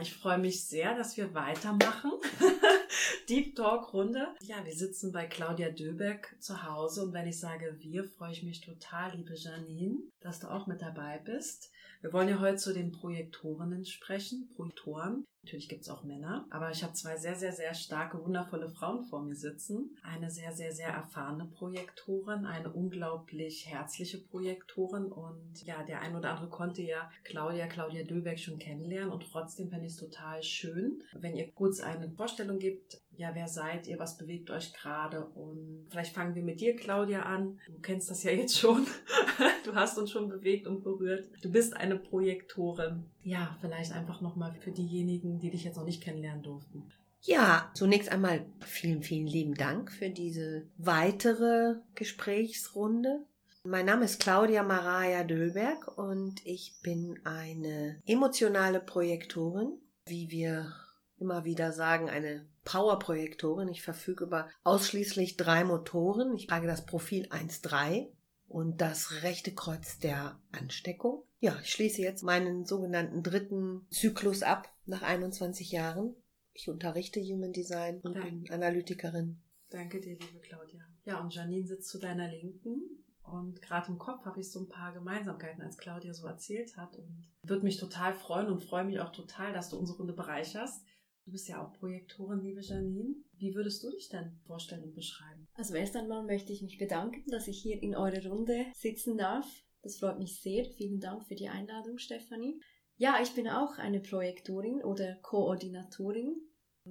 Ich freue mich sehr, dass wir weitermachen. Deep Talk Runde. Ja, wir sitzen bei Claudia Döbeck zu Hause und wenn ich sage wir, freue ich mich total, liebe Janine, dass du auch mit dabei bist. Wir wollen ja heute zu den Projektorinnen sprechen, Projektoren. Natürlich gibt es auch Männer, aber ich habe zwei sehr, sehr, sehr starke, wundervolle Frauen vor mir sitzen. Eine sehr, sehr, sehr erfahrene Projektorin, eine unglaublich herzliche Projektorin und ja, der ein oder andere konnte ja Claudia, Claudia Döbeck schon kennenlernen und trotzdem fände ich es total schön, wenn ihr kurz eine Vorstellung gebt, ja, wer seid ihr, was bewegt euch gerade und vielleicht fangen wir mit dir, Claudia, an. Du kennst das ja jetzt schon. du hast uns schon bewegt und berührt. Du bist eine Projektorin. Ja, vielleicht einfach nochmal für diejenigen, die dich jetzt noch nicht kennenlernen durften. Ja, zunächst einmal vielen, vielen lieben Dank für diese weitere Gesprächsrunde. Mein Name ist Claudia Maraya Döllberg und ich bin eine emotionale Projektorin, wie wir immer wieder sagen, eine Powerprojektorin. Ich verfüge über ausschließlich drei Motoren. Ich trage das Profil 1.3 und das rechte Kreuz der Ansteckung. Ja, ich schließe jetzt meinen sogenannten dritten Zyklus ab nach 21 Jahren. Ich unterrichte Human Design und Danke. bin Analytikerin. Danke dir, liebe Claudia. Ja, und Janine sitzt zu deiner Linken. Und gerade im Kopf habe ich so ein paar Gemeinsamkeiten, als Claudia so erzählt hat. Und würde mich total freuen und freue mich auch total, dass du unsere Runde bereicherst. Du bist ja auch Projektorin, liebe Janine. Wie würdest du dich denn vorstellen und beschreiben? Also erst einmal möchte ich mich bedanken, dass ich hier in eurer Runde sitzen darf. Das freut mich sehr. Vielen Dank für die Einladung, Stefanie. Ja, ich bin auch eine Projektorin oder Koordinatorin.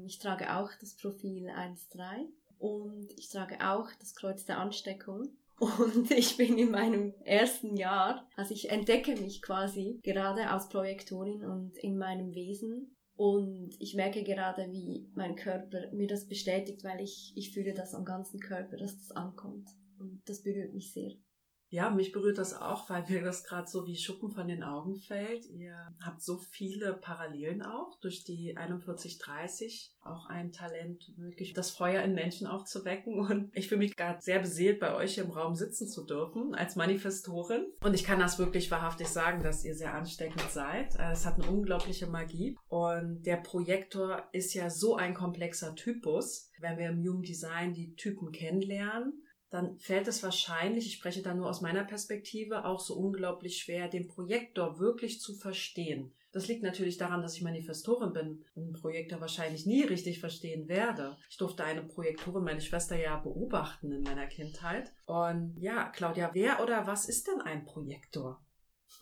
Ich trage auch das Profil 1.3 und ich trage auch das Kreuz der Ansteckung. Und ich bin in meinem ersten Jahr, also ich entdecke mich quasi gerade als Projektorin und in meinem Wesen und ich merke gerade, wie mein Körper mir das bestätigt, weil ich, ich fühle das am ganzen Körper, dass das ankommt. Und das berührt mich sehr. Ja, mich berührt das auch, weil mir das gerade so wie Schuppen von den Augen fällt. Ihr habt so viele Parallelen auch durch die 4130. Auch ein Talent, wirklich das Feuer in Menschen auch zu wecken. Und ich fühle mich gerade sehr beseelt, bei euch im Raum sitzen zu dürfen als Manifestorin. Und ich kann das wirklich wahrhaftig sagen, dass ihr sehr ansteckend seid. Es hat eine unglaubliche Magie. Und der Projektor ist ja so ein komplexer Typus. Wenn wir im Human Design die Typen kennenlernen, dann fällt es wahrscheinlich, ich spreche da nur aus meiner Perspektive, auch so unglaublich schwer, den Projektor wirklich zu verstehen. Das liegt natürlich daran, dass ich Manifestorin bin und einen Projektor wahrscheinlich nie richtig verstehen werde. Ich durfte eine Projektorin, meine Schwester, ja beobachten in meiner Kindheit. Und ja, Claudia, wer oder was ist denn ein Projektor?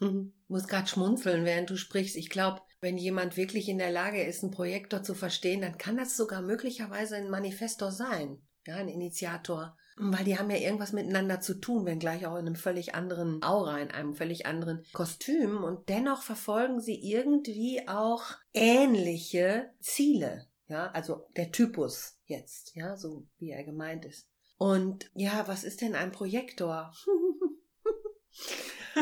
Ich muss gerade schmunzeln, während du sprichst. Ich glaube, wenn jemand wirklich in der Lage ist, einen Projektor zu verstehen, dann kann das sogar möglicherweise ein Manifestor sein. Ja, ein Initiator weil die haben ja irgendwas miteinander zu tun, wenngleich auch in einem völlig anderen Aura, in einem völlig anderen Kostüm. Und dennoch verfolgen sie irgendwie auch ähnliche Ziele. Ja, also der Typus jetzt, ja, so wie er gemeint ist. Und ja, was ist denn ein Projektor?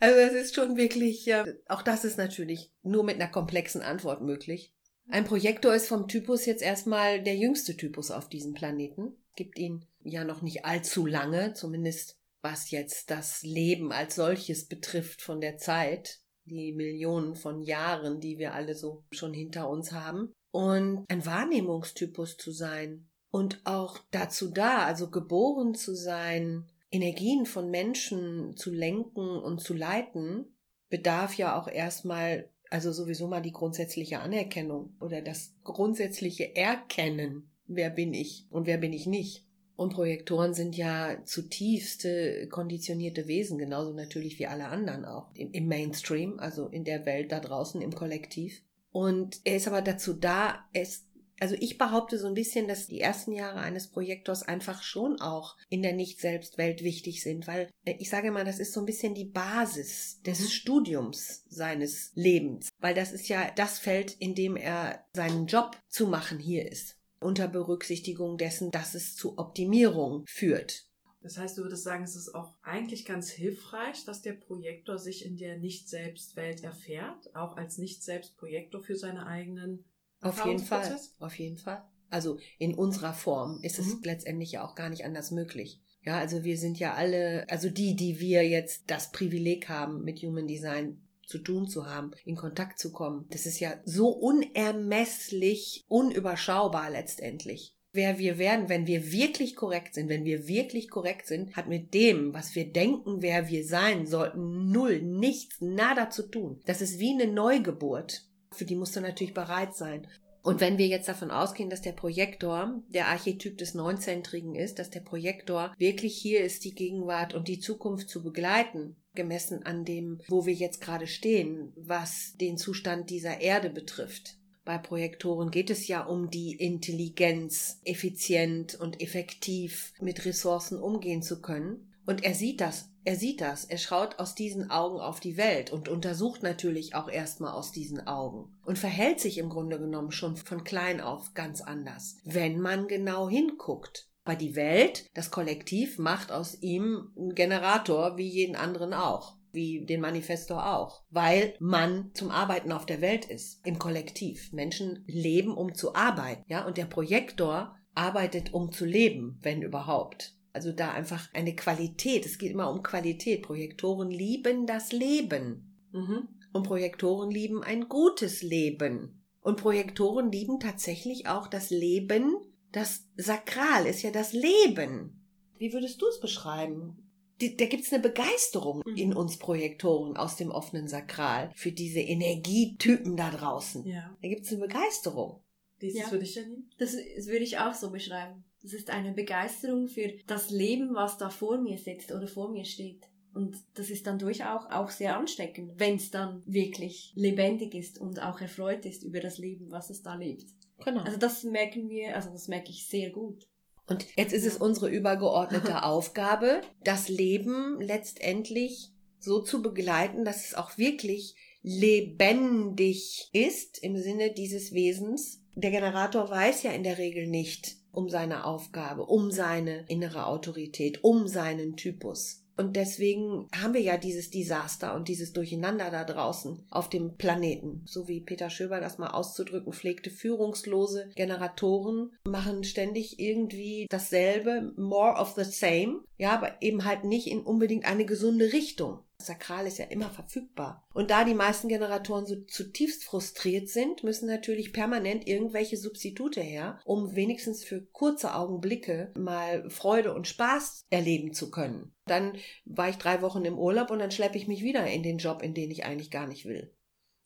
also es ist schon wirklich, auch das ist natürlich nur mit einer komplexen Antwort möglich. Ein Projektor ist vom Typus jetzt erstmal der jüngste Typus auf diesem Planeten. Gibt ihn ja noch nicht allzu lange, zumindest was jetzt das Leben als solches betrifft von der Zeit, die Millionen von Jahren, die wir alle so schon hinter uns haben. Und ein Wahrnehmungstypus zu sein und auch dazu da, also geboren zu sein, Energien von Menschen zu lenken und zu leiten, bedarf ja auch erstmal also sowieso mal die grundsätzliche Anerkennung oder das grundsätzliche Erkennen, wer bin ich und wer bin ich nicht. Und Projektoren sind ja zutiefste konditionierte Wesen, genauso natürlich wie alle anderen auch im Mainstream, also in der Welt da draußen im Kollektiv. Und er ist aber dazu da, es also ich behaupte so ein bisschen, dass die ersten Jahre eines Projektors einfach schon auch in der Nicht-Selbst-Welt wichtig sind, weil äh, ich sage mal, das ist so ein bisschen die Basis des mhm. Studiums seines Lebens, weil das ist ja das Feld, in dem er seinen Job zu machen hier ist, unter Berücksichtigung dessen, dass es zu Optimierung führt. Das heißt, du würdest sagen, es ist auch eigentlich ganz hilfreich, dass der Projektor sich in der Nicht-Selbst-Welt erfährt, auch als Nicht-Selbst-Projektor für seine eigenen Auf jeden Fall. Auf jeden Fall. Also in unserer Form ist es mhm. letztendlich ja auch gar nicht anders möglich. Ja, also wir sind ja alle, also die, die wir jetzt das Privileg haben, mit Human Design zu tun zu haben, in Kontakt zu kommen. Das ist ja so unermesslich, unüberschaubar letztendlich. Wer wir werden, wenn wir wirklich korrekt sind, wenn wir wirklich korrekt sind, hat mit dem, was wir denken, wer wir sein sollten, null, nichts, nada zu tun. Das ist wie eine Neugeburt. Für die musst du natürlich bereit sein. Und wenn wir jetzt davon ausgehen, dass der Projektor der Archetyp des Neunzentrigen ist, dass der Projektor wirklich hier ist, die Gegenwart und die Zukunft zu begleiten, gemessen an dem, wo wir jetzt gerade stehen, was den Zustand dieser Erde betrifft. Bei Projektoren geht es ja um die Intelligenz, effizient und effektiv mit Ressourcen umgehen zu können. Und er sieht das, er sieht das, er schaut aus diesen Augen auf die Welt und untersucht natürlich auch erstmal aus diesen Augen und verhält sich im Grunde genommen schon von klein auf ganz anders, wenn man genau hinguckt. Weil die Welt, das Kollektiv, macht aus ihm einen Generator wie jeden anderen auch wie den Manifestor auch, weil man zum Arbeiten auf der Welt ist, im Kollektiv. Menschen leben, um zu arbeiten, ja, und der Projektor arbeitet, um zu leben, wenn überhaupt. Also da einfach eine Qualität. Es geht immer um Qualität. Projektoren lieben das Leben. Mhm. Und Projektoren lieben ein gutes Leben. Und Projektoren lieben tatsächlich auch das Leben. Das Sakral ist ja das Leben. Wie würdest du es beschreiben? Die, da gibt's eine Begeisterung mhm. in uns Projektoren aus dem offenen Sakral für diese Energietypen da draußen. Ja. Da gibt's eine Begeisterung. Wie ist ja. für dich, Janine? Das würde ich auch so beschreiben. Das ist eine Begeisterung für das Leben, was da vor mir sitzt oder vor mir steht. Und das ist dann durchaus auch sehr ansteckend, wenn es dann wirklich lebendig ist und auch erfreut ist über das Leben, was es da lebt. Genau. Also das merken wir, also das merke ich sehr gut. Und jetzt ist es unsere übergeordnete Aufgabe, das Leben letztendlich so zu begleiten, dass es auch wirklich lebendig ist im Sinne dieses Wesens. Der Generator weiß ja in der Regel nicht, um seine Aufgabe, um seine innere Autorität, um seinen Typus. Und deswegen haben wir ja dieses Desaster und dieses Durcheinander da draußen auf dem Planeten. So wie Peter Schöber das mal auszudrücken pflegte, führungslose Generatoren machen ständig irgendwie dasselbe, more of the same, ja, aber eben halt nicht in unbedingt eine gesunde Richtung. Sakral ist ja immer verfügbar. Und da die meisten Generatoren so zutiefst frustriert sind, müssen natürlich permanent irgendwelche Substitute her, um wenigstens für kurze Augenblicke mal Freude und Spaß erleben zu können. Dann war ich drei Wochen im Urlaub und dann schleppe ich mich wieder in den Job, in den ich eigentlich gar nicht will.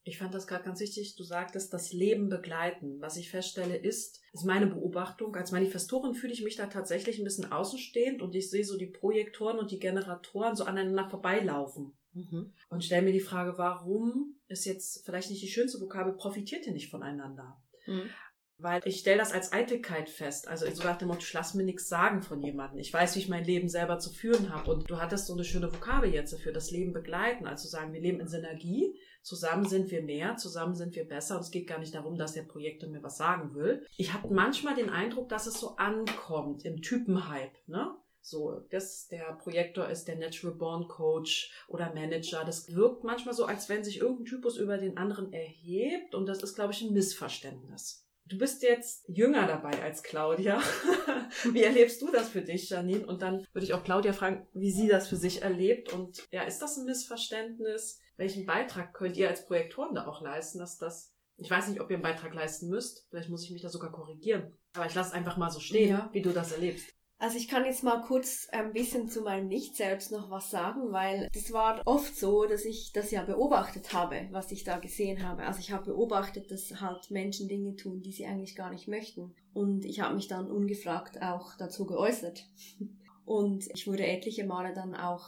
Ich fand das gerade ganz wichtig. Du sagtest, das Leben begleiten. Was ich feststelle, ist, ist meine Beobachtung. Als Manifestorin fühle ich mich da tatsächlich ein bisschen außenstehend und ich sehe so die Projektoren und die Generatoren so aneinander vorbeilaufen. Mhm. Und stelle mir die Frage, warum ist jetzt vielleicht nicht die schönste Vokabel, profitiert ihr nicht voneinander? Mhm. Weil ich stelle das als Eitelkeit fest. Also so nach dem Motto, ich lass mir nichts sagen von jemandem. Ich weiß, wie ich mein Leben selber zu führen habe. Und du hattest so eine schöne Vokabel jetzt dafür, das Leben begleiten. Also sagen, wir leben in Synergie. Zusammen sind wir mehr, zusammen sind wir besser. Und es geht gar nicht darum, dass der Projektor mir was sagen will. Ich habe manchmal den Eindruck, dass es so ankommt im Typenhype. Ne? So, das, der Projektor ist der Natural Born Coach oder Manager. Das wirkt manchmal so, als wenn sich irgendein Typus über den anderen erhebt. Und das ist, glaube ich, ein Missverständnis. Du bist jetzt jünger dabei als Claudia. wie erlebst du das für dich, Janine? Und dann würde ich auch Claudia fragen, wie sie das für sich erlebt. Und ja, ist das ein Missverständnis? Welchen Beitrag könnt ihr als Projektoren da auch leisten, dass das ich weiß nicht, ob ihr einen Beitrag leisten müsst. Vielleicht muss ich mich da sogar korrigieren. Aber ich lasse es einfach mal so stehen, ja. wie du das erlebst. Also ich kann jetzt mal kurz ein bisschen zu meinem Nicht-Selbst noch was sagen, weil das war oft so, dass ich das ja beobachtet habe, was ich da gesehen habe. Also ich habe beobachtet, dass halt Menschen Dinge tun, die sie eigentlich gar nicht möchten. Und ich habe mich dann ungefragt auch dazu geäußert. Und ich wurde etliche Male dann auch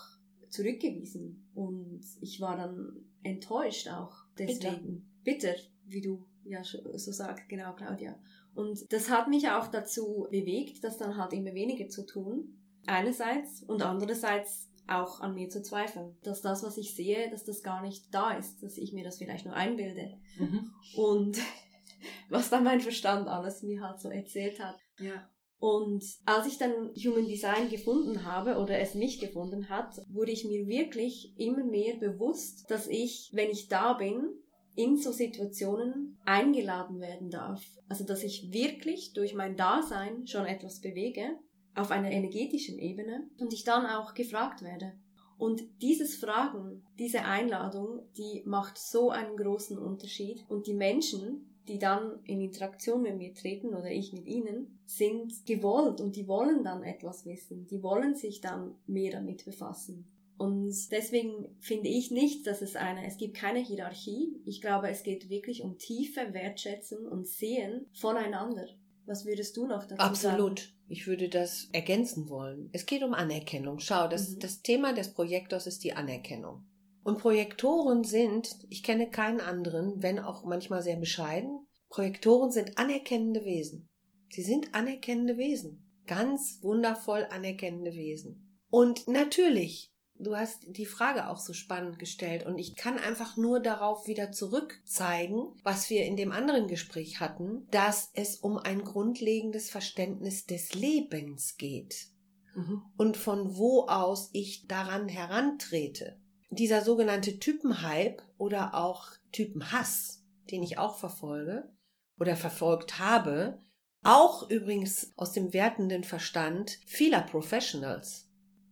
zurückgewiesen. Und ich war dann enttäuscht auch deswegen. Bitter, Bitter wie du ja so sagst, genau, Claudia. Und das hat mich auch dazu bewegt, das dann halt immer weniger zu tun. Einerseits und andererseits auch an mir zu zweifeln, dass das, was ich sehe, dass das gar nicht da ist, dass ich mir das vielleicht nur einbilde. Mhm. Und was dann mein Verstand alles mir halt so erzählt hat. Ja. Und als ich dann Human Design gefunden habe oder es mich gefunden hat, wurde ich mir wirklich immer mehr bewusst, dass ich, wenn ich da bin, in so Situationen eingeladen werden darf. Also dass ich wirklich durch mein Dasein schon etwas bewege auf einer energetischen Ebene und ich dann auch gefragt werde. Und dieses Fragen, diese Einladung, die macht so einen großen Unterschied. Und die Menschen, die dann in Interaktion mit mir treten oder ich mit ihnen, sind gewollt und die wollen dann etwas wissen. Die wollen sich dann mehr damit befassen. Und deswegen finde ich nicht, dass es eine, es gibt keine Hierarchie. Ich glaube, es geht wirklich um tiefe Wertschätzung und Sehen voneinander. Was würdest du noch dazu Absolut. sagen? Absolut. Ich würde das ergänzen wollen. Es geht um Anerkennung. Schau, das, Mhm. das Thema des Projektors ist die Anerkennung. Und Projektoren sind, ich kenne keinen anderen, wenn auch manchmal sehr bescheiden, Projektoren sind anerkennende Wesen. Sie sind anerkennende Wesen. Ganz wundervoll anerkennende Wesen. Und natürlich, du hast die Frage auch so spannend gestellt und ich kann einfach nur darauf wieder zurückzeigen, was wir in dem anderen Gespräch hatten, dass es um ein grundlegendes Verständnis des Lebens geht Mhm. und von wo aus ich daran herantrete. Dieser sogenannte Typenhype oder auch Typenhass, den ich auch verfolge oder verfolgt habe, auch übrigens aus dem wertenden Verstand vieler Professionals.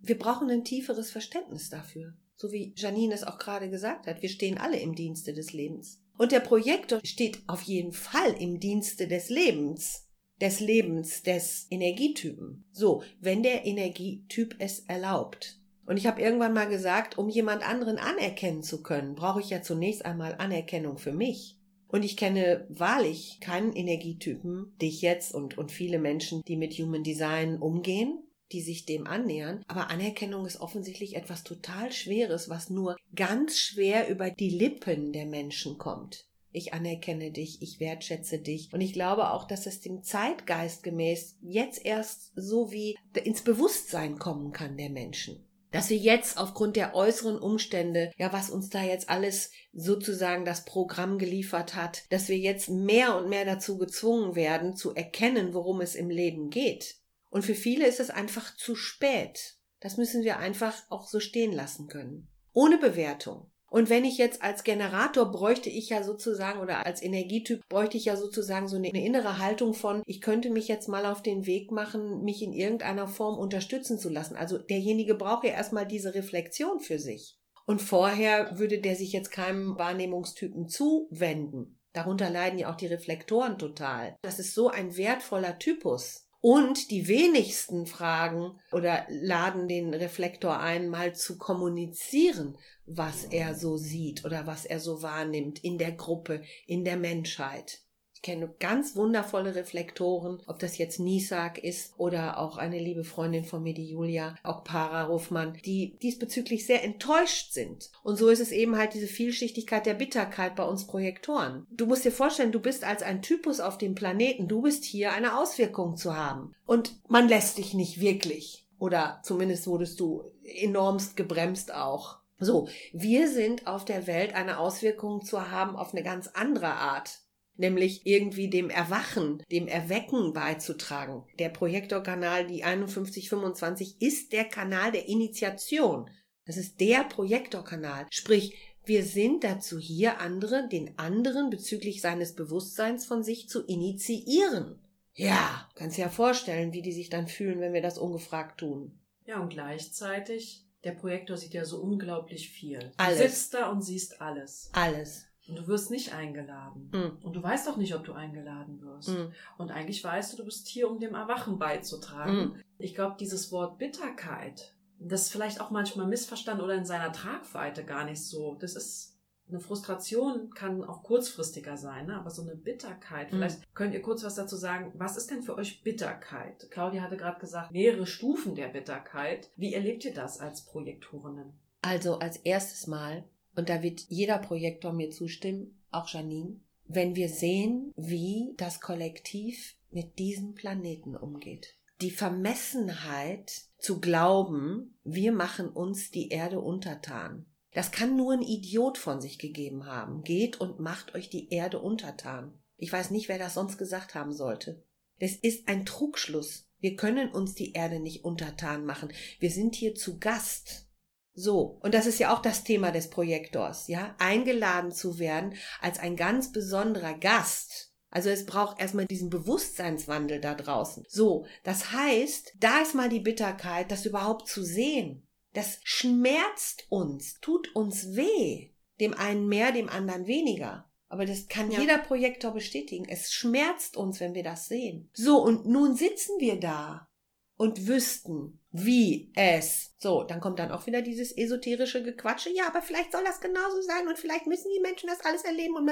Wir brauchen ein tieferes Verständnis dafür. So wie Janine es auch gerade gesagt hat, wir stehen alle im Dienste des Lebens. Und der Projektor steht auf jeden Fall im Dienste des Lebens des Lebens des Energietypen. So, wenn der Energietyp es erlaubt. Und ich habe irgendwann mal gesagt, um jemand anderen anerkennen zu können, brauche ich ja zunächst einmal Anerkennung für mich. Und ich kenne wahrlich keinen Energietypen, dich jetzt und, und viele Menschen, die mit Human Design umgehen, die sich dem annähern. Aber Anerkennung ist offensichtlich etwas total Schweres, was nur ganz schwer über die Lippen der Menschen kommt ich anerkenne dich, ich wertschätze dich. Und ich glaube auch, dass es dem Zeitgeist gemäß jetzt erst so wie ins Bewusstsein kommen kann der Menschen. Dass wir jetzt aufgrund der äußeren Umstände, ja, was uns da jetzt alles sozusagen das Programm geliefert hat, dass wir jetzt mehr und mehr dazu gezwungen werden, zu erkennen, worum es im Leben geht. Und für viele ist es einfach zu spät. Das müssen wir einfach auch so stehen lassen können. Ohne Bewertung. Und wenn ich jetzt als Generator bräuchte ich ja sozusagen oder als Energietyp bräuchte ich ja sozusagen so eine, innere Haltung von, ich könnte mich jetzt mal auf den Weg machen, mich in irgendeiner Form unterstützen zu lassen. Also derjenige braucht ja erstmal diese Reflexion für sich. Und vorher würde der sich jetzt keinem Wahrnehmungstypen zuwenden. Darunter leiden ja auch die Reflektoren total. Das ist so ein wertvoller Typus. Und die wenigsten fragen oder laden den Reflektor ein, mal zu kommunizieren, was er so sieht oder was er so wahrnimmt in der Gruppe, in der Menschheit. Kenne ganz wundervolle Reflektoren, ob das jetzt Nisak ist oder auch eine liebe Freundin von mir, die Julia, auch Para Ruffmann, die diesbezüglich sehr enttäuscht sind. Und so ist es eben halt diese Vielschichtigkeit der Bitterkeit bei uns Projektoren. Du musst dir vorstellen, du bist als ein Typus auf dem Planeten, du bist hier eine Auswirkung zu haben. Und man lässt dich nicht wirklich. Oder zumindest wurdest du enormst gebremst auch. So, wir sind auf der Welt eine Auswirkung zu haben auf eine ganz andere Art nämlich irgendwie dem Erwachen, dem Erwecken beizutragen. Der Projektorkanal, die 5125, ist der Kanal der Initiation. Das ist der Projektorkanal. Sprich, wir sind dazu hier, andere, den anderen bezüglich seines Bewusstseins von sich zu initiieren. Ja, kannst dir ja vorstellen, wie die sich dann fühlen, wenn wir das ungefragt tun. Ja, und gleichzeitig, der Projektor sieht ja so unglaublich viel. Alles. Du sitzt da und siehst alles. Alles. Und du wirst nicht eingeladen. Mm. Und du weißt auch nicht, ob du eingeladen wirst. Mm. Und eigentlich weißt du, du bist hier, um dem Erwachen beizutragen. Mm. Ich glaube, dieses Wort Bitterkeit, das ist vielleicht auch manchmal missverstanden oder in seiner Tragweite gar nicht so. Das ist eine Frustration, kann auch kurzfristiger sein, ne? aber so eine Bitterkeit. Mm. Vielleicht könnt ihr kurz was dazu sagen. Was ist denn für euch Bitterkeit? Claudia hatte gerade gesagt, mehrere Stufen der Bitterkeit. Wie erlebt ihr das als Projektorinnen? Also als erstes Mal, und da wird jeder Projektor mir zustimmen, auch Janine, wenn wir sehen, wie das Kollektiv mit diesem Planeten umgeht. Die Vermessenheit zu glauben, wir machen uns die Erde untertan. Das kann nur ein Idiot von sich gegeben haben. Geht und macht euch die Erde untertan. Ich weiß nicht, wer das sonst gesagt haben sollte. Das ist ein Trugschluss. Wir können uns die Erde nicht untertan machen. Wir sind hier zu Gast. So, und das ist ja auch das Thema des Projektors, ja, eingeladen zu werden als ein ganz besonderer Gast. Also es braucht erstmal diesen Bewusstseinswandel da draußen. So, das heißt, da ist mal die Bitterkeit, das überhaupt zu sehen. Das schmerzt uns, tut uns weh. Dem einen mehr, dem anderen weniger. Aber das kann ja. jeder Projektor bestätigen. Es schmerzt uns, wenn wir das sehen. So, und nun sitzen wir da und wüssten, wie es. So, dann kommt dann auch wieder dieses esoterische Gequatsche. Ja, aber vielleicht soll das genauso sein und vielleicht müssen die Menschen das alles erleben und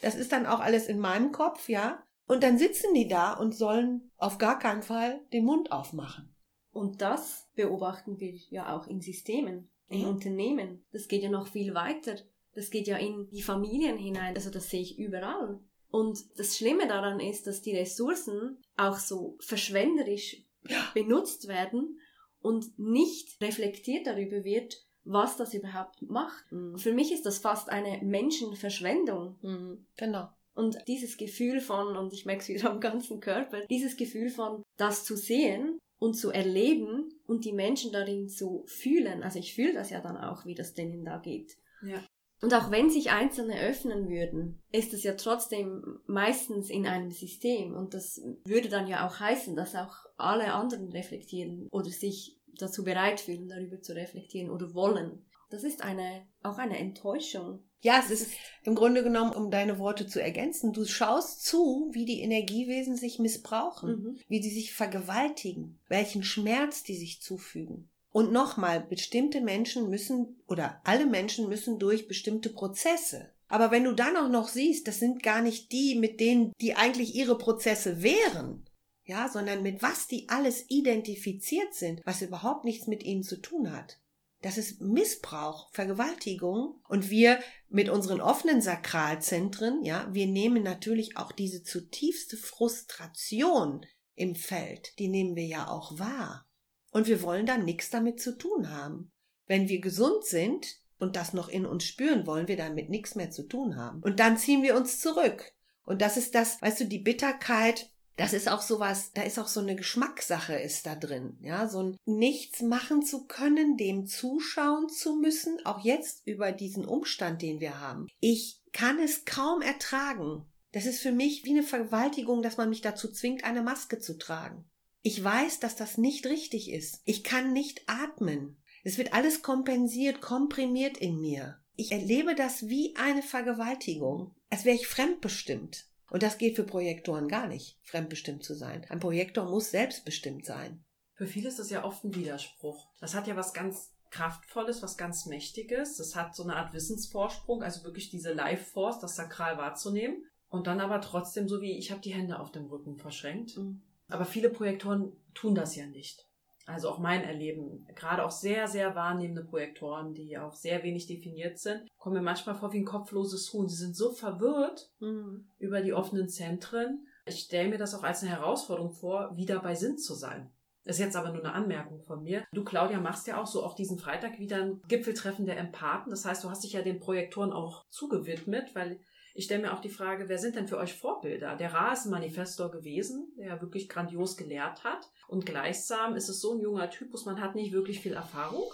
das ist dann auch alles in meinem Kopf, ja. Und dann sitzen die da und sollen auf gar keinen Fall den Mund aufmachen. Und das beobachten wir ja auch in Systemen, in ja. Unternehmen. Das geht ja noch viel weiter. Das geht ja in die Familien hinein. Also das sehe ich überall. Und das Schlimme daran ist, dass die Ressourcen auch so verschwenderisch benutzt werden und nicht reflektiert darüber wird, was das überhaupt macht. Mhm. Für mich ist das fast eine Menschenverschwendung. Mhm. Genau. Und dieses Gefühl von, und ich merke es wieder am ganzen Körper, dieses Gefühl von, das zu sehen und zu erleben und die Menschen darin zu fühlen. Also ich fühle das ja dann auch, wie das denen da geht. Ja. Und auch wenn sich Einzelne öffnen würden, ist es ja trotzdem meistens in einem System. Und das würde dann ja auch heißen, dass auch alle anderen reflektieren oder sich dazu bereit fühlen, darüber zu reflektieren oder wollen. Das ist eine, auch eine Enttäuschung. Ja, es ist im Grunde genommen, um deine Worte zu ergänzen, du schaust zu, wie die Energiewesen sich missbrauchen, mhm. wie die sich vergewaltigen, welchen Schmerz die sich zufügen. Und nochmal, bestimmte Menschen müssen oder alle Menschen müssen durch bestimmte Prozesse. Aber wenn du dann auch noch siehst, das sind gar nicht die, mit denen die eigentlich ihre Prozesse wären, ja, sondern mit was die alles identifiziert sind, was überhaupt nichts mit ihnen zu tun hat. Das ist Missbrauch, Vergewaltigung und wir mit unseren offenen Sakralzentren, ja, wir nehmen natürlich auch diese zutiefste Frustration im Feld, die nehmen wir ja auch wahr. Und wir wollen da nichts damit zu tun haben. Wenn wir gesund sind und das noch in uns spüren, wollen wir damit nichts mehr zu tun haben. Und dann ziehen wir uns zurück. Und das ist das, weißt du, die Bitterkeit, das ist auch sowas, da ist auch so eine Geschmackssache ist da drin, ja, so ein nichts machen zu können, dem zuschauen zu müssen, auch jetzt über diesen Umstand, den wir haben. Ich kann es kaum ertragen. Das ist für mich wie eine Vergewaltigung, dass man mich dazu zwingt, eine Maske zu tragen. Ich weiß, dass das nicht richtig ist. Ich kann nicht atmen. Es wird alles kompensiert, komprimiert in mir. Ich erlebe das wie eine Vergewaltigung, als wäre ich fremdbestimmt. Und das geht für Projektoren gar nicht, fremdbestimmt zu sein. Ein Projektor muss selbstbestimmt sein. Für viele ist das ja oft ein Widerspruch. Das hat ja was ganz Kraftvolles, was ganz Mächtiges. Das hat so eine Art Wissensvorsprung, also wirklich diese Life Force, das sakral wahrzunehmen. Und dann aber trotzdem so wie, ich habe die Hände auf dem Rücken verschränkt. Mhm. Aber viele Projektoren tun das ja nicht. Also auch mein Erleben, gerade auch sehr, sehr wahrnehmende Projektoren, die auch sehr wenig definiert sind, kommen mir manchmal vor wie ein kopfloses Huhn. Sie sind so verwirrt mhm. über die offenen Zentren. Ich stelle mir das auch als eine Herausforderung vor, wieder bei Sinn zu sein. Das ist jetzt aber nur eine Anmerkung von mir. Du, Claudia, machst ja auch so auch diesen Freitag wieder ein Gipfeltreffen der Empathen. Das heißt, du hast dich ja den Projektoren auch zugewidmet, weil ich stelle mir auch die Frage, wer sind denn für euch Vorbilder? Der Ra ist ein Manifestor gewesen, der wirklich grandios gelehrt hat. Und gleichsam ist es so ein junger Typus, man hat nicht wirklich viel Erfahrung.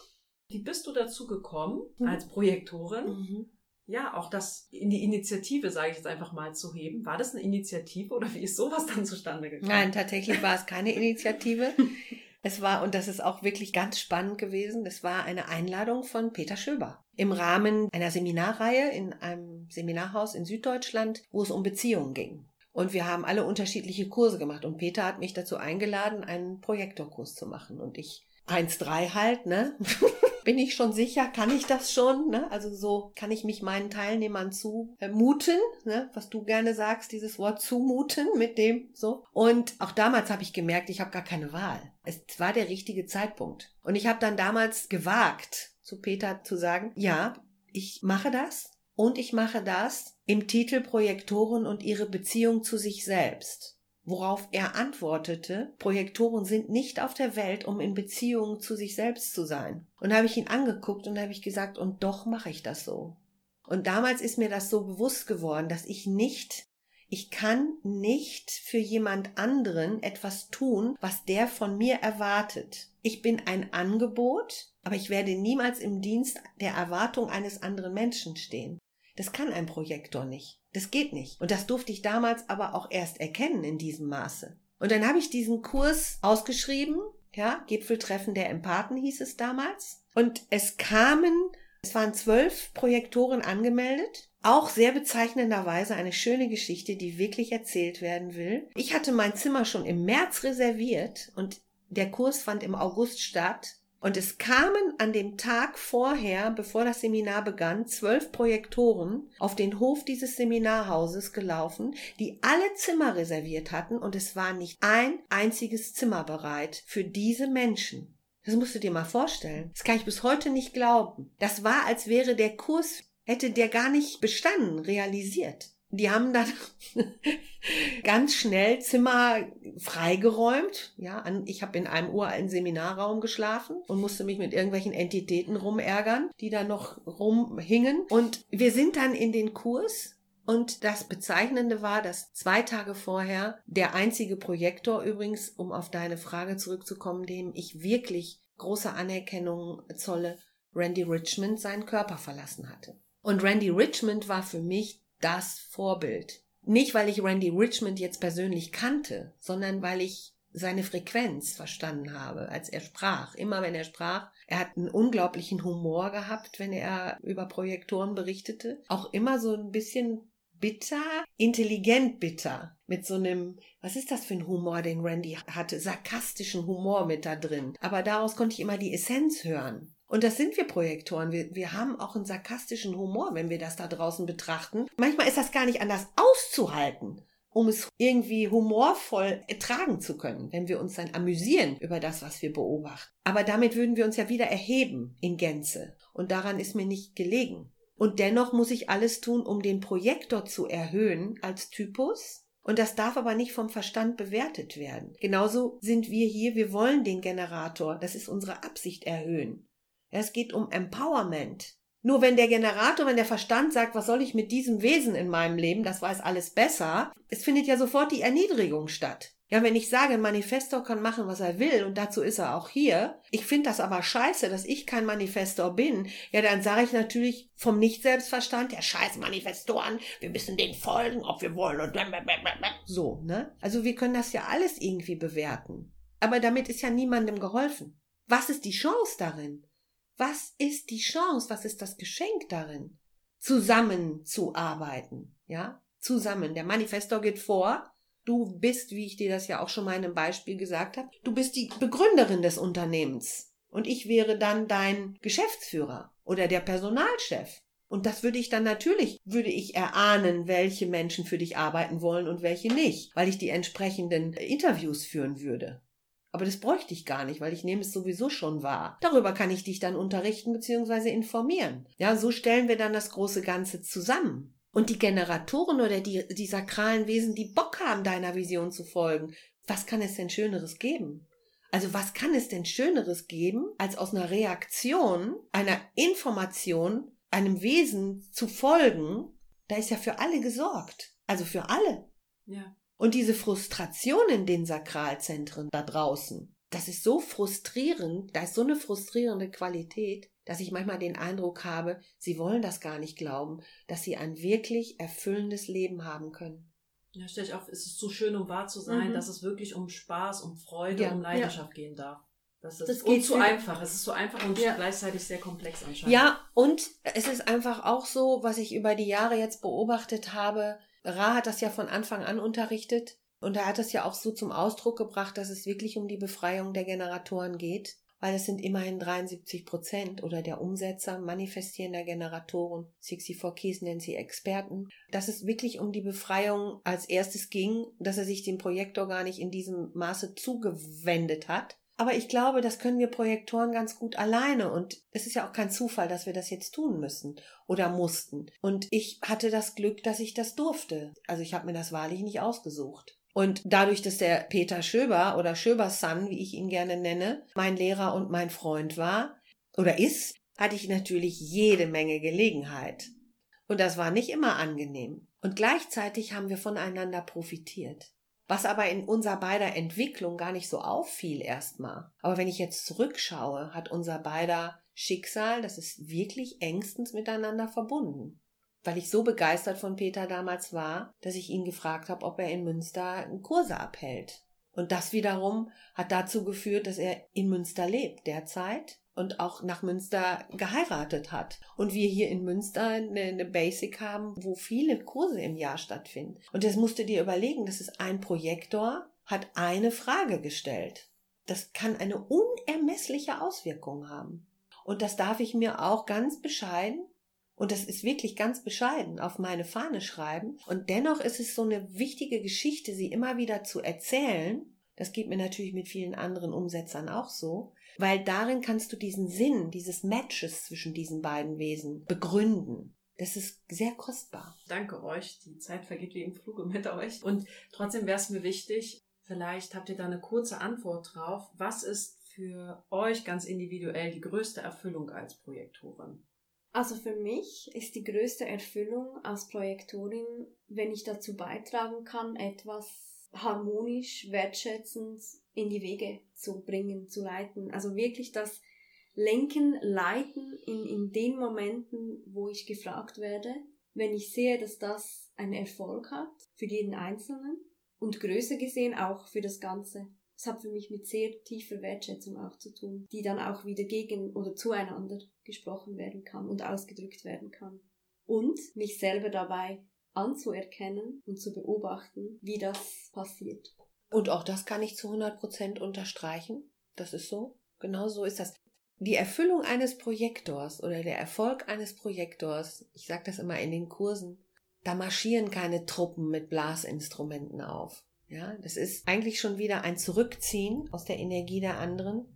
Wie bist du dazu gekommen, mhm. als Projektorin, mhm. ja, auch das in die Initiative, sage ich jetzt einfach mal, zu heben? War das eine Initiative oder wie ist sowas dann zustande gekommen? Nein, tatsächlich war es keine Initiative. Es war, und das ist auch wirklich ganz spannend gewesen, es war eine Einladung von Peter Schöber im Rahmen einer Seminarreihe in einem Seminarhaus in Süddeutschland, wo es um Beziehungen ging. Und wir haben alle unterschiedliche Kurse gemacht. Und Peter hat mich dazu eingeladen, einen Projektorkurs zu machen. Und ich 1-3 halt, ne? Bin ich schon sicher? Kann ich das schon? Ne? Also so kann ich mich meinen Teilnehmern zumuten, ne? was du gerne sagst, dieses Wort zumuten mit dem so. Und auch damals habe ich gemerkt, ich habe gar keine Wahl. Es war der richtige Zeitpunkt. Und ich habe dann damals gewagt, zu Peter zu sagen, ja, ich mache das und ich mache das im Titel Projektoren und ihre Beziehung zu sich selbst. Worauf er antwortete, Projektoren sind nicht auf der Welt, um in Beziehung zu sich selbst zu sein. Und habe ich ihn angeguckt und habe ich gesagt, und doch mache ich das so. Und damals ist mir das so bewusst geworden, dass ich nicht Ich kann nicht für jemand anderen etwas tun, was der von mir erwartet. Ich bin ein Angebot, aber ich werde niemals im Dienst der Erwartung eines anderen Menschen stehen. Das kann ein Projektor nicht. Das geht nicht. Und das durfte ich damals aber auch erst erkennen in diesem Maße. Und dann habe ich diesen Kurs ausgeschrieben, ja, Gipfeltreffen der Empathen hieß es damals. Und es kamen, es waren zwölf Projektoren angemeldet auch sehr bezeichnenderweise eine schöne Geschichte, die wirklich erzählt werden will. Ich hatte mein Zimmer schon im März reserviert und der Kurs fand im August statt. Und es kamen an dem Tag vorher, bevor das Seminar begann, zwölf Projektoren auf den Hof dieses Seminarhauses gelaufen, die alle Zimmer reserviert hatten und es war nicht ein einziges Zimmer bereit für diese Menschen. Das musst du dir mal vorstellen. Das kann ich bis heute nicht glauben. Das war, als wäre der Kurs hätte der gar nicht bestanden, realisiert. Die haben dann ganz schnell Zimmer freigeräumt. Ja, ich habe in einem uralten Seminarraum geschlafen und musste mich mit irgendwelchen Entitäten rumärgern, die da noch rumhingen. Und wir sind dann in den Kurs und das Bezeichnende war, dass zwei Tage vorher der einzige Projektor übrigens, um auf deine Frage zurückzukommen, dem ich wirklich große Anerkennung zolle, Randy Richmond seinen Körper verlassen hatte. Und Randy Richmond war für mich das Vorbild. Nicht, weil ich Randy Richmond jetzt persönlich kannte, sondern weil ich seine Frequenz verstanden habe, als er sprach. Immer wenn er sprach, er hat einen unglaublichen Humor gehabt, wenn er über Projektoren berichtete. Auch immer so ein bisschen bitter, intelligent bitter. Mit so einem, was ist das für ein Humor, den Randy hatte? Sarkastischen Humor mit da drin. Aber daraus konnte ich immer die Essenz hören. Und das sind wir Projektoren. Wir, wir haben auch einen sarkastischen Humor, wenn wir das da draußen betrachten. Manchmal ist das gar nicht anders auszuhalten, um es irgendwie humorvoll ertragen zu können, wenn wir uns dann amüsieren über das, was wir beobachten. Aber damit würden wir uns ja wieder erheben in Gänze. Und daran ist mir nicht gelegen. Und dennoch muss ich alles tun, um den Projektor zu erhöhen als Typus. Und das darf aber nicht vom Verstand bewertet werden. Genauso sind wir hier, wir wollen den Generator, das ist unsere Absicht, erhöhen. Es geht um Empowerment. Nur wenn der Generator, wenn der Verstand sagt, was soll ich mit diesem Wesen in meinem Leben, das weiß alles besser, es findet ja sofort die Erniedrigung statt. Ja, wenn ich sage, ein Manifestor kann machen, was er will, und dazu ist er auch hier, ich finde das aber scheiße, dass ich kein Manifestor bin, ja, dann sage ich natürlich vom Nicht-Selbstverstand, der scheiß Manifestoren, wir müssen den folgen, ob wir wollen und so, ne? Also wir können das ja alles irgendwie bewerten. Aber damit ist ja niemandem geholfen. Was ist die Chance darin? Was ist die Chance? Was ist das Geschenk darin? Zusammenzuarbeiten, ja? Zusammen. Der Manifestor geht vor. Du bist, wie ich dir das ja auch schon mal in einem Beispiel gesagt habe, du bist die Begründerin des Unternehmens. Und ich wäre dann dein Geschäftsführer oder der Personalchef. Und das würde ich dann natürlich, würde ich erahnen, welche Menschen für dich arbeiten wollen und welche nicht, weil ich die entsprechenden Interviews führen würde. Aber das bräuchte ich gar nicht, weil ich nehme es sowieso schon wahr. Darüber kann ich dich dann unterrichten bzw. informieren. Ja, so stellen wir dann das große Ganze zusammen. Und die Generatoren oder die, die sakralen Wesen, die Bock haben, deiner Vision zu folgen, was kann es denn Schöneres geben? Also was kann es denn Schöneres geben, als aus einer Reaktion, einer Information, einem Wesen zu folgen? Da ist ja für alle gesorgt. Also für alle. Ja. Und diese Frustration in den Sakralzentren da draußen, das ist so frustrierend, da ist so eine frustrierende Qualität, dass ich manchmal den Eindruck habe, sie wollen das gar nicht glauben, dass sie ein wirklich erfüllendes Leben haben können. Ja, stell ich auf, es ist so schön, um wahr zu sein, mhm. dass es wirklich um Spaß, um Freude, ja, um Leidenschaft ja. gehen darf. Das ist das geht zu einfach. Es ist so einfach und ja. gleichzeitig sehr komplex anscheinend. Ja, und es ist einfach auch so, was ich über die Jahre jetzt beobachtet habe, Ra hat das ja von Anfang an unterrichtet und er hat das ja auch so zum Ausdruck gebracht, dass es wirklich um die Befreiung der Generatoren geht, weil es sind immerhin 73 Prozent oder der Umsetzer manifestierender Generatoren, 64 Keys nennen sie Experten, dass es wirklich um die Befreiung als erstes ging, dass er sich dem Projektor gar nicht in diesem Maße zugewendet hat, aber ich glaube, das können wir Projektoren ganz gut alleine und es ist ja auch kein Zufall, dass wir das jetzt tun müssen oder mussten. Und ich hatte das Glück, dass ich das durfte. Also ich habe mir das wahrlich nicht ausgesucht. Und dadurch, dass der Peter Schöber oder Schöbers Son, wie ich ihn gerne nenne, mein Lehrer und mein Freund war oder ist, hatte ich natürlich jede Menge Gelegenheit. Und das war nicht immer angenehm. Und gleichzeitig haben wir voneinander profitiert. Was aber in unserer beider Entwicklung gar nicht so auffiel erstmal. Aber wenn ich jetzt zurückschaue, hat unser beider Schicksal, das ist wirklich engstens miteinander verbunden. Weil ich so begeistert von Peter damals war, dass ich ihn gefragt habe, ob er in Münster Kurse abhält. Und das wiederum hat dazu geführt, dass er in Münster lebt derzeit und auch nach Münster geheiratet hat. Und wir hier in Münster eine, eine, Basic haben, wo viele Kurse im Jahr stattfinden. Und das musst du dir überlegen, das ist ein Projektor, hat eine Frage gestellt. Das kann eine unermessliche Auswirkung haben. Und das darf ich mir auch ganz bescheiden, und das ist wirklich ganz bescheiden, auf meine Fahne schreiben. Und dennoch ist es so eine wichtige Geschichte, sie immer wieder zu erzählen. Das geht mir natürlich mit vielen anderen Umsetzern auch so, weil darin kannst du diesen Sinn dieses Matches zwischen diesen beiden Wesen begründen. Das ist sehr kostbar. Danke euch. Die Zeit vergeht wie im Fluge mit euch. Und trotzdem wäre es mir wichtig, vielleicht habt ihr da eine kurze Antwort drauf. Was ist für euch ganz individuell die größte Erfüllung als Projektorin? Also für mich ist die größte Erfüllung als Projektorin, wenn ich dazu beitragen kann, etwas harmonisch, wertschätzend in die Wege zu bringen, zu leiten. Also wirklich das Lenken, Leiten in, in den Momenten, wo ich gefragt werde, wenn ich sehe, dass das einen Erfolg hat für jeden Einzelnen und größer gesehen auch für das Ganze. Es hat für mich mit sehr tiefer Wertschätzung auch zu tun, die dann auch wieder gegen oder zueinander gesprochen werden kann und ausgedrückt werden kann. Und mich selber dabei anzuerkennen und zu beobachten, wie das passiert. Und auch das kann ich zu 100 Prozent unterstreichen. Das ist so. Genau so ist das. Die Erfüllung eines Projektors oder der Erfolg eines Projektors, ich sage das immer in den Kursen, da marschieren keine Truppen mit Blasinstrumenten auf. Ja, das ist eigentlich schon wieder ein Zurückziehen aus der Energie der anderen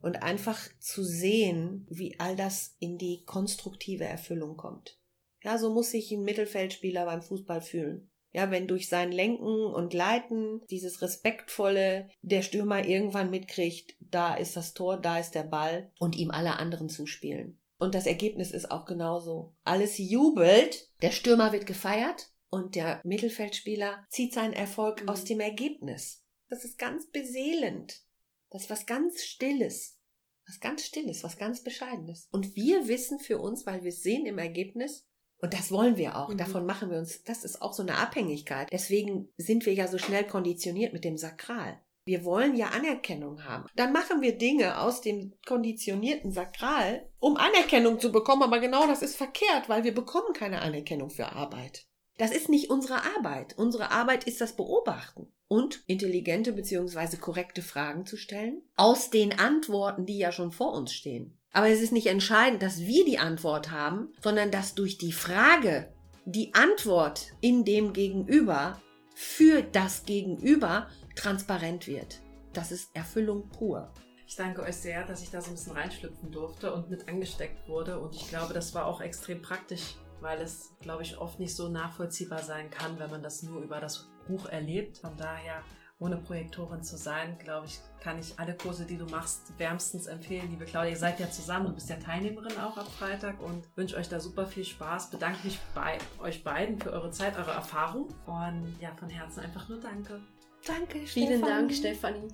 und einfach zu sehen, wie all das in die konstruktive Erfüllung kommt. Ja, so muss sich ein Mittelfeldspieler beim Fußball fühlen. Ja, wenn durch sein Lenken und Leiten dieses respektvolle der Stürmer irgendwann mitkriegt, da ist das Tor, da ist der Ball und ihm alle anderen zuspielen. Und das Ergebnis ist auch genauso. Alles jubelt, der Stürmer wird gefeiert und der Mittelfeldspieler zieht seinen Erfolg mhm. aus dem Ergebnis. Das ist ganz beseelend. Das ist was ganz Stilles. Was ganz Stilles, was ganz Bescheidenes. Und wir wissen für uns, weil wir es sehen im Ergebnis, und das wollen wir auch. Mhm. Davon machen wir uns, das ist auch so eine Abhängigkeit. Deswegen sind wir ja so schnell konditioniert mit dem Sakral. Wir wollen ja Anerkennung haben. Dann machen wir Dinge aus dem konditionierten Sakral, um Anerkennung zu bekommen. Aber genau das ist verkehrt, weil wir bekommen keine Anerkennung für Arbeit. Das ist nicht unsere Arbeit. Unsere Arbeit ist das Beobachten und intelligente bzw. korrekte Fragen zu stellen aus den Antworten, die ja schon vor uns stehen. Aber es ist nicht entscheidend, dass wir die Antwort haben, sondern dass durch die Frage die Antwort in dem Gegenüber für das Gegenüber transparent wird. Das ist Erfüllung pur. Ich danke euch sehr, dass ich da so ein bisschen reinschlüpfen durfte und mit angesteckt wurde. Und ich glaube, das war auch extrem praktisch weil es, glaube ich, oft nicht so nachvollziehbar sein kann, wenn man das nur über das Buch erlebt. Von daher, ohne Projektorin zu sein, glaube ich, kann ich alle Kurse, die du machst, wärmstens empfehlen. Liebe Claudia, ihr seid ja zusammen, du bist ja Teilnehmerin auch ab Freitag und wünsche euch da super viel Spaß. Bedanke mich bei euch beiden für eure Zeit, eure Erfahrung und ja, von Herzen einfach nur danke. Danke, Vielen Stefanie. Dank, Stefanie.